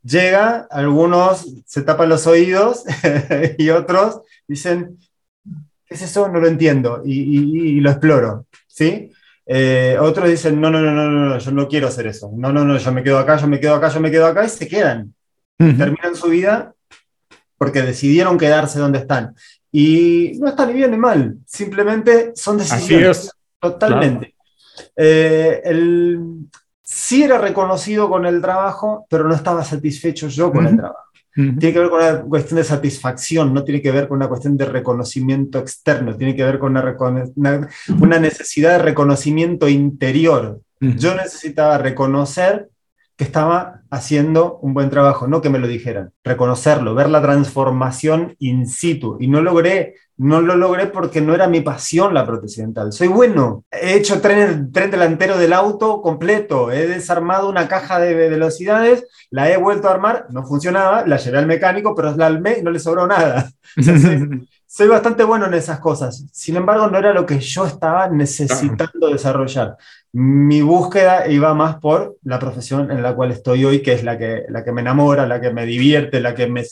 Speaker 3: llega, algunos se tapan los oídos y otros dicen, ¿qué es eso? No lo entiendo y, lo exploro, ¿sí? Eh, otros dicen, no, no, no, no, no, yo no quiero hacer eso. No, no, no, yo me quedo acá, yo me quedo acá, yo me quedo acá y se quedan. Terminan su vida porque decidieron quedarse donde están. Y no está ni bien ni mal, simplemente son decisiones. Totalmente. Eh, sí era reconocido con el trabajo, pero no estaba satisfecho yo con el trabajo. Tiene que ver con una cuestión de satisfacción, no tiene que ver con una cuestión de reconocimiento externo, tiene que ver con una, una necesidad de reconocimiento interior. Yo necesitaba reconocer que estaba haciendo un buen trabajo, no que me lo dijeran, reconocerlo, ver la transformación in situ. Y no logré, no lo logré porque no era mi pasión la prótesis dental. Soy bueno, he hecho tren, tren delantero del auto completo, he desarmado una caja de velocidades, la he vuelto a armar, no funcionaba, la llevé al mecánico, pero la almé y no le sobró nada. soy bastante bueno en esas cosas. Sin embargo, no era lo que yo estaba necesitando desarrollar. Mi búsqueda iba más por la profesión en la cual estoy hoy, que es la que, la que me enamora, la que me divierte, la que me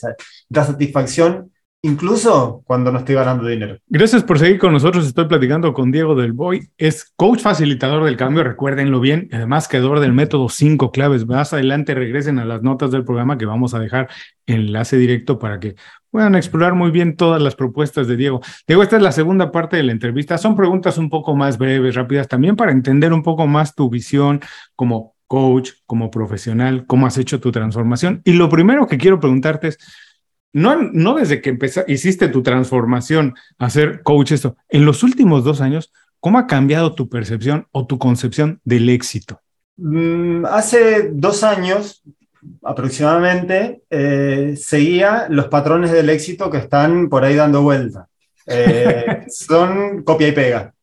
Speaker 3: da satisfacción, incluso cuando no estoy ganando dinero.
Speaker 1: Gracias por seguir con nosotros. Estoy platicando con Diego del Boy. Es coach facilitador del cambio, recuérdenlo bien, además creador del método 5 claves. Más adelante regresen a las notas del programa que vamos a dejar enlace directo para que puedan explorar muy bien todas las propuestas de Diego. Diego, esta es la segunda parte de la entrevista. Son preguntas un poco más breves, rápidas, también para entender un poco más tu visión como coach, como profesional, cómo has hecho tu transformación. Y lo primero que quiero preguntarte es, no, no desde que empezaste, hiciste tu transformación a ser coach, esto, en los últimos dos años, ¿cómo ha cambiado tu percepción o tu concepción del éxito?
Speaker 3: Mm, hace dos años aproximadamente, eh, seguía los patrones del éxito que están por ahí dando vuelta. Eh, son copia y pega.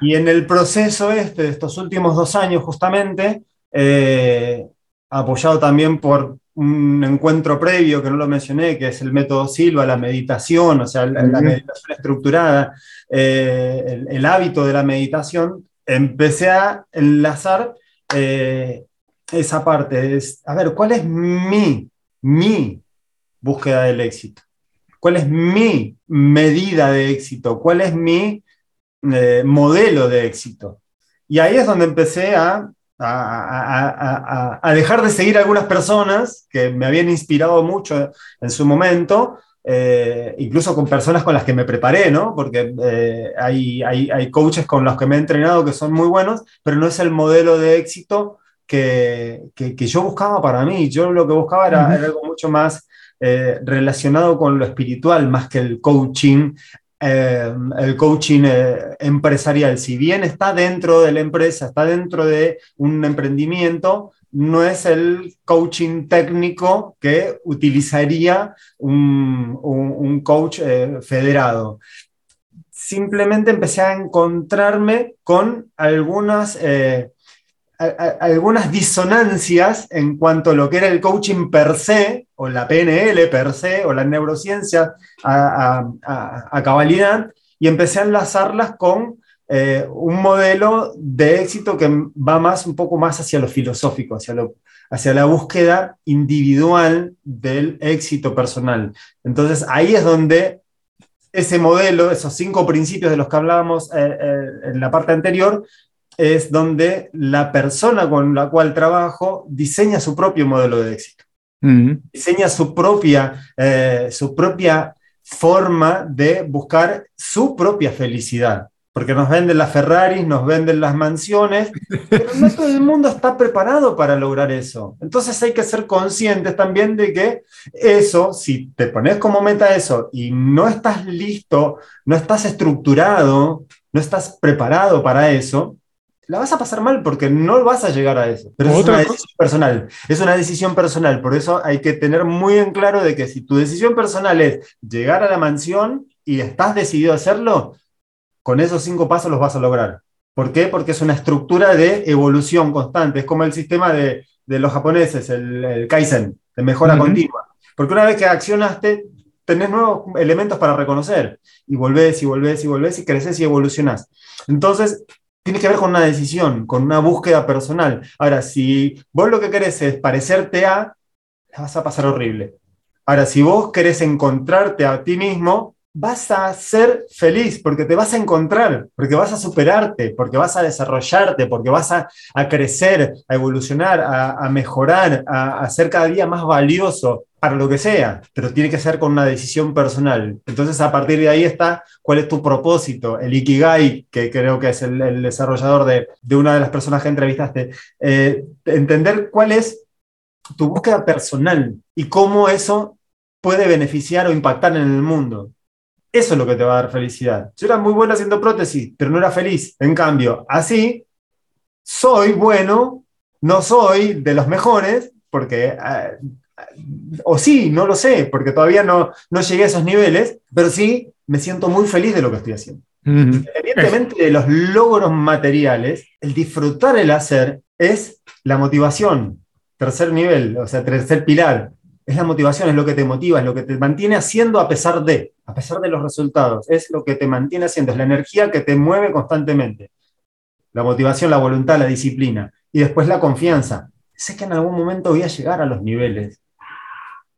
Speaker 3: Y en el proceso este de estos últimos dos años, justamente, eh, apoyado también por un encuentro previo que no lo mencioné, que es el método Silva, la meditación, o sea, la, meditación estructurada, el, hábito de la meditación, empecé a enlazar esa parte, es, a ver, ¿cuál es mi, mi búsqueda del éxito? ¿Cuál es mi medida de éxito? ¿Cuál es mi eh, modelo de éxito? Y ahí es donde empecé a, a, dejar de seguir a algunas personas que me habían inspirado mucho en su momento, eh, incluso con personas con las que me preparé, ¿no? Porque eh, hay, hay, hay coaches con los que me he entrenado que son muy buenos, pero no es el modelo de éxito que, que, yo buscaba para mí. Yo lo que buscaba era, algo mucho más eh, relacionado con lo espiritual, más que el coaching. Eh, el coaching eh, empresarial, si bien está dentro de la empresa, está dentro de un emprendimiento, no es el coaching técnico que utilizaría un, un, coach federado. Simplemente empecé a encontrarme con algunas algunas disonancias en cuanto a lo que era el coaching per se, o la PNL per se, o la neurociencia a, cabalidad, y empecé a enlazarlas con eh, un modelo de éxito que va más, un poco más hacia lo filosófico, hacia, lo, hacia la búsqueda individual del éxito personal. Entonces ahí es donde ese modelo, esos cinco principios de los que hablábamos eh, eh, en la parte anterior, es donde la persona con la cual trabajo diseña su propio modelo de éxito. Diseña su propia, eh, su propia forma de buscar su propia felicidad. Porque nos venden las Ferraris, nos venden las mansiones, pero no todo el mundo está preparado para lograr eso. Entonces hay que ser conscientes también de que eso, si te pones como meta eso y no estás listo, no estás estructurado, no estás preparado para eso, la vas a pasar mal porque no vas a llegar a eso. Pero es una decisión personal. Es una decisión personal. Por eso hay que tener muy en claro de que si tu decisión personal es llegar a la mansión y estás decidido a hacerlo, con esos cinco pasos los vas a lograr. ¿Por qué? Porque es una estructura de evolución constante. Es como el sistema de, los japoneses, el, Kaizen, de mejora continua. Porque una vez que accionaste, tenés nuevos elementos para reconocer. Y volvés y volvés y volvés y creces y evolucionás. Entonces, tiene que ver con una decisión, con una búsqueda personal. Ahora, si vos lo que querés es parecerte a, vas a pasar horrible. Ahora, si vos querés encontrarte a ti mismo, vas a ser feliz, porque te vas a encontrar, porque vas a superarte, porque vas a desarrollarte, porque vas a, crecer, a evolucionar, a, mejorar, a, a, ser cada día más valioso para lo que sea, pero tiene que ser con una decisión personal. Entonces, a partir de ahí está cuál es tu propósito, el Ikigai, que creo que es el, desarrollador de, de, una de las personas que entrevistaste, eh, entender cuál es tu búsqueda personal y cómo eso puede beneficiar o impactar en el mundo. Eso es lo que te va a dar felicidad. Yo era muy bueno haciendo prótesis, pero no era feliz. En cambio, así, soy bueno, no soy de los mejores, porque, ah, o sí, no lo sé, porque todavía no, no llegué a esos niveles, pero sí me siento muy feliz de lo que estoy haciendo. Evidentemente, de los logros materiales, el disfrutar el hacer es la motivación, tercer nivel, o sea, tercer pilar es la motivación, es lo que te motiva, es lo que te mantiene haciendo a pesar de, a pesar de los resultados, es lo que te mantiene haciendo, es la energía que te mueve constantemente. La motivación, la voluntad, la disciplina. Y después la confianza. Sé que en algún momento voy a llegar a los niveles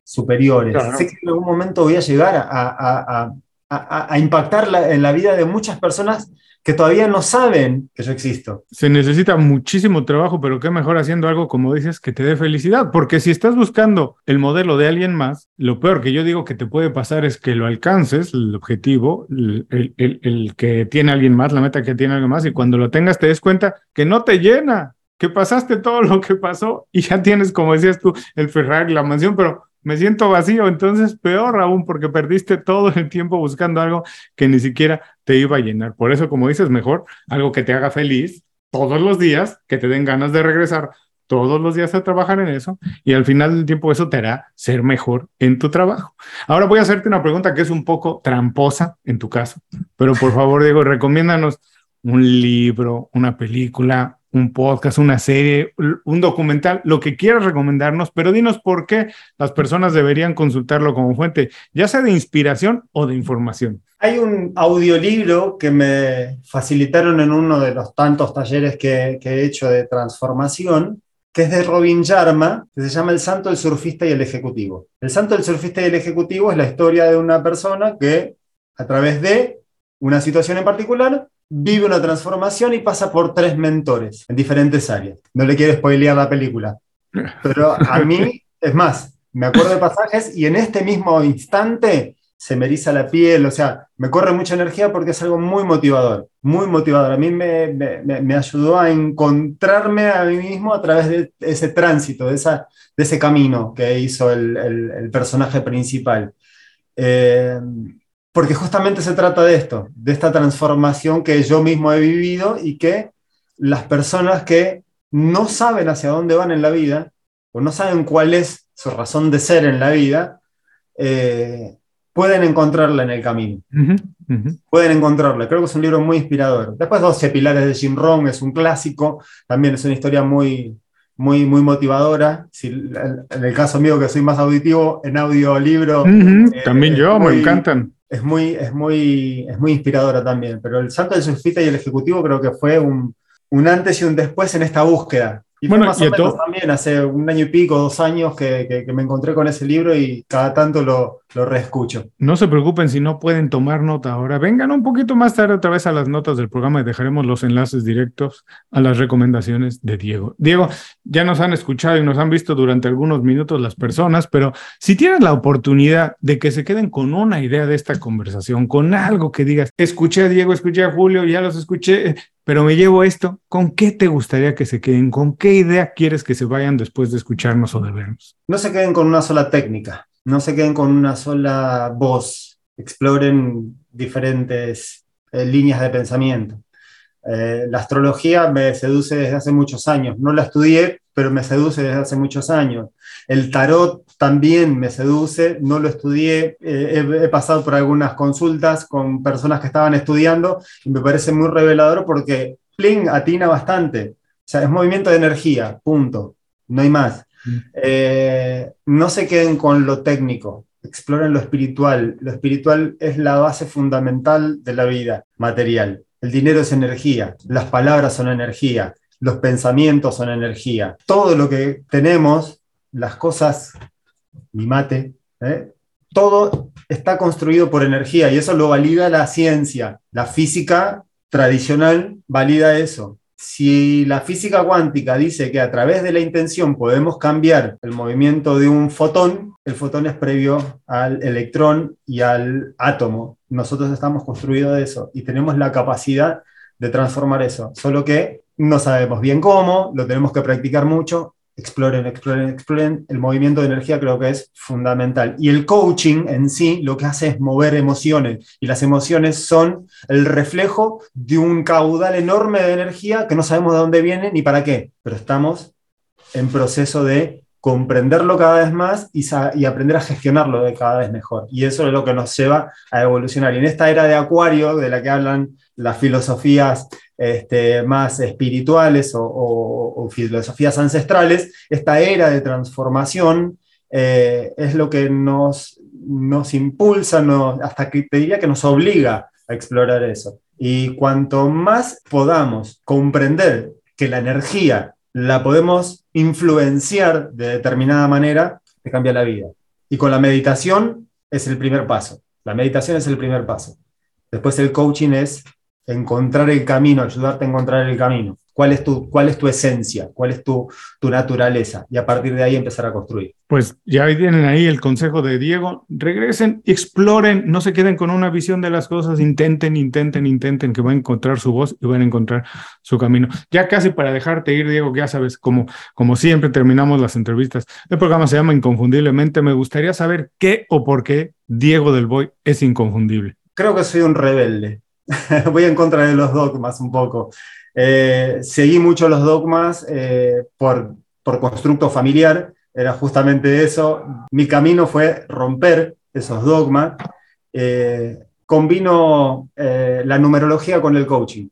Speaker 3: superiores. Sé que en algún momento voy a llegar a, a impactar en la vida de muchas personas que todavía no saben que yo existo.
Speaker 1: Se necesita muchísimo trabajo, pero qué mejor haciendo algo, como dices, que te dé felicidad, porque si estás buscando el modelo de alguien más, lo peor que yo digo que te puede pasar es que lo alcances, el objetivo, el, que tiene alguien más, la meta que tiene alguien más, y cuando lo tengas te des cuenta que no te llena, que pasaste todo lo que pasó y ya tienes, como decías tú, el Ferrari, la mansión, pero me siento vacío, entonces peor aún porque perdiste todo el tiempo buscando algo que ni siquiera te iba a llenar. Por eso, como dices, mejor algo que te haga feliz todos los días, que te den ganas de regresar todos los días a trabajar en eso y al final del tiempo eso te hará ser mejor en tu trabajo. Ahora voy a hacerte una pregunta que es un poco tramposa en tu caso, pero por favor, Diego, recomiéndanos un libro, una película, un podcast, una serie, un documental, lo que quieras recomendarnos, pero dinos por qué las personas deberían consultarlo como fuente, ya sea de inspiración o de información.
Speaker 3: Hay un audiolibro que me facilitaron en uno de los tantos talleres que, he hecho de transformación, que es de Robin Sharma, que se llama El Santo, el Surfista y el Ejecutivo. El Santo, el Surfista y el Ejecutivo es la historia de una persona que a través de una situación en particular vive una transformación y pasa por tres mentores en diferentes áreas. No le quiero spoilear la película, pero a mí, es más, me acuerdo de pasajes y en este mismo instante se me eriza la piel, o sea, me corre mucha energía porque es algo muy motivador, muy motivador. A mí me, me, ayudó a encontrarme a mí mismo a través de ese tránsito, de, esa, de ese camino que hizo el, el, personaje principal. Eh, porque justamente se trata de esto, de esta transformación que yo mismo he vivido y que las personas que no saben hacia dónde van en la vida o no saben cuál es su razón de ser en la vida, eh, pueden encontrarla en el camino. Pueden encontrarla. Creo que es un libro muy inspirador. Después 12 pilares de Jim Rohn es un clásico, también es una historia muy, muy, muy motivadora. Si, en el caso mío que soy más auditivo, en audiolibro.
Speaker 1: Eh, también yo, me encantan
Speaker 3: es muy, es muy, es muy inspiradora también. Pero el salto del surfista y el ejecutivo creo que fue un, un antes y un después en esta búsqueda. Y bueno, más o menos también hace un año y pico, dos años que, que, me encontré con ese libro y cada tanto lo, lo reescucho.
Speaker 1: No se preocupen si no pueden tomar nota ahora. Vengan un poquito más tarde otra vez a las notas del programa y dejaremos los enlaces directos a las recomendaciones de Diego. Diego, ya nos han escuchado y nos han visto durante algunos minutos las personas, pero si tienes la oportunidad de que se queden con una idea de esta conversación, con algo que digas, escuché a Diego, escuché a Julio, ya los escuché, pero me llevo esto, ¿con qué te gustaría que se queden? ¿Con qué idea quieres que se vayan después de escucharnos o de vernos?
Speaker 3: No se queden con una sola técnica, no se queden con una sola voz, exploren diferentes eh, líneas de pensamiento. Eh, la astrología me seduce desde hace muchos años, no la estudié, pero me seduce desde hace muchos años. El tarot también me seduce, no lo estudié, eh, he, pasado por algunas consultas con personas que estaban estudiando y me parece muy revelador porque Pling atina bastante. O sea, es movimiento de energía, punto. No hay más. Eh, no se queden con lo técnico, exploren lo espiritual. Lo espiritual es la base fundamental de la vida material. El dinero es energía, las palabras son energía, los pensamientos son energía. Todo lo que tenemos, las cosas mi mate, ¿eh? todo está construido por energía y eso lo valida la ciencia. La física tradicional valida eso. Si la física cuántica dice que a través de la intención podemos cambiar el movimiento de un fotón, el fotón es previo al electrón y al átomo. Nosotros estamos construidos de eso y tenemos la capacidad de transformar eso, solo que no sabemos bien cómo, lo tenemos que practicar mucho exploren, exploren, exploren. El movimiento de energía creo que es fundamental. Y el coaching en sí lo que hace es mover emociones. Y las emociones son el reflejo de un caudal enorme de energía que no sabemos de dónde viene ni para qué. Pero estamos en proceso de comprenderlo cada vez más y, aprender a gestionarlo de cada vez mejor. Y eso es lo que nos lleva a evolucionar. Y en esta era de Acuario, de la que hablan las filosofías este, más espirituales o, filosofías ancestrales, esta era de transformación eh, es lo que nos, nos impulsa, hasta que te diría que nos obliga a explorar eso. Y cuanto más podamos comprender que la energía la podemos influenciar de determinada manera, te cambia la vida. Y con la meditación es el primer paso. La meditación es el primer paso. Después el coaching es encontrar el camino, ayudarte a encontrar el camino. ¿Cuál es tu, cuál es tu esencia? ¿Cuál es tu, tu naturaleza? Y a partir de ahí empezar a construir.
Speaker 1: Pues ya tienen ahí el consejo de Diego. Regresen, exploren, no se queden con una visión de las cosas, intenten, intenten, intenten que van a encontrar su voz y van a encontrar su camino. Ya casi para dejarte ir, Diego, ya sabes, como, como siempre terminamos las entrevistas. El programa se llama Inconfundiblemente. Me gustaría saber qué o por qué Diego del Boy es inconfundible.
Speaker 3: Creo que soy un rebelde. voy en contra de los dogmas un poco. Eh, seguí mucho los dogmas eh, por, por constructo familiar, era justamente eso. Mi camino fue romper esos dogmas. Eh, combino la numerología con el coaching.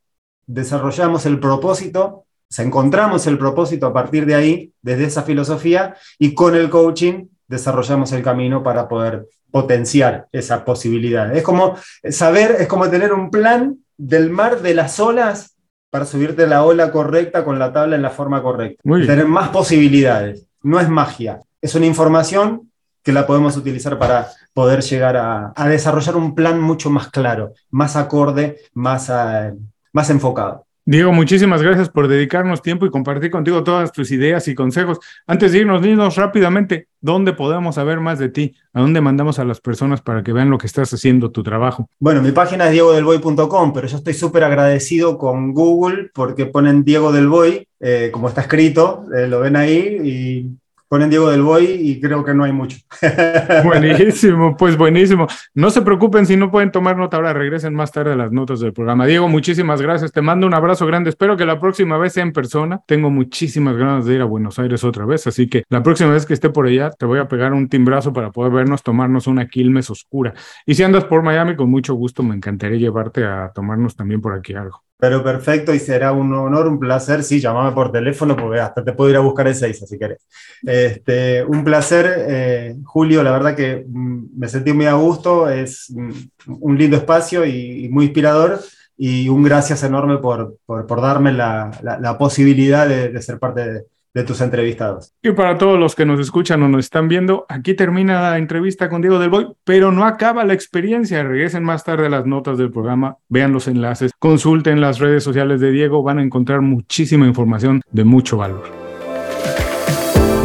Speaker 3: Desarrollamos el propósito, se encontramos el propósito a partir de ahí, desde esa filosofía, y con el coaching desarrollamos el camino para poder potenciar esa posibilidad. Es como saber, es como tener un plan del mar de las olas para subirte la ola correcta con la tabla en la forma correcta. Tener más posibilidades. No es magia, es una información que la podemos utilizar para poder llegar a, desarrollar un plan mucho más claro, más acorde, más, eh, más enfocado.
Speaker 1: Diego, muchísimas gracias por dedicarnos tiempo y compartir contigo todas tus ideas y consejos. Antes de irnos, dinos rápidamente dónde podemos saber más de ti, a dónde mandamos a las personas para que vean lo que estás haciendo, tu trabajo.
Speaker 3: Bueno, mi página es diegodelboy.com, pero yo estoy súper agradecido con Google porque ponen Diego del Boy, eh, como está escrito, eh, lo ven ahí y ponen Diego del Boy y creo que no hay mucho.
Speaker 1: Buenísimo, pues buenísimo. No se preocupen si no pueden tomar nota ahora, regresen más tarde a las notas del programa. Diego, muchísimas gracias. Te mando un abrazo grande. Espero que la próxima vez sea en persona. Tengo muchísimas ganas de ir a Buenos Aires otra vez, así que la próxima vez que esté por allá te voy a pegar un timbrazo para poder vernos, tomarnos una Quilmes oscura. Y si andas por Miami, con mucho gusto me encantaría llevarte a tomarnos también por aquí algo.
Speaker 3: Pero perfecto y será un honor, un placer. Sí, llamame por teléfono porque hasta te puedo ir a buscar esa Isa si querés. Este, un placer, eh, Julio. La verdad que mm, me sentí muy a gusto. Es mm, un lindo espacio y, muy inspirador. Y un gracias enorme por, por, darme la, la, posibilidad de, de ser parte de, de tus entrevistados.
Speaker 1: Y para todos los que nos escuchan o nos están viendo, aquí termina la entrevista con Diego del Boy, pero no acaba la experiencia. Regresen más tarde a las notas del programa, vean los enlaces, consulten las redes sociales de Diego, van a encontrar muchísima información de mucho valor.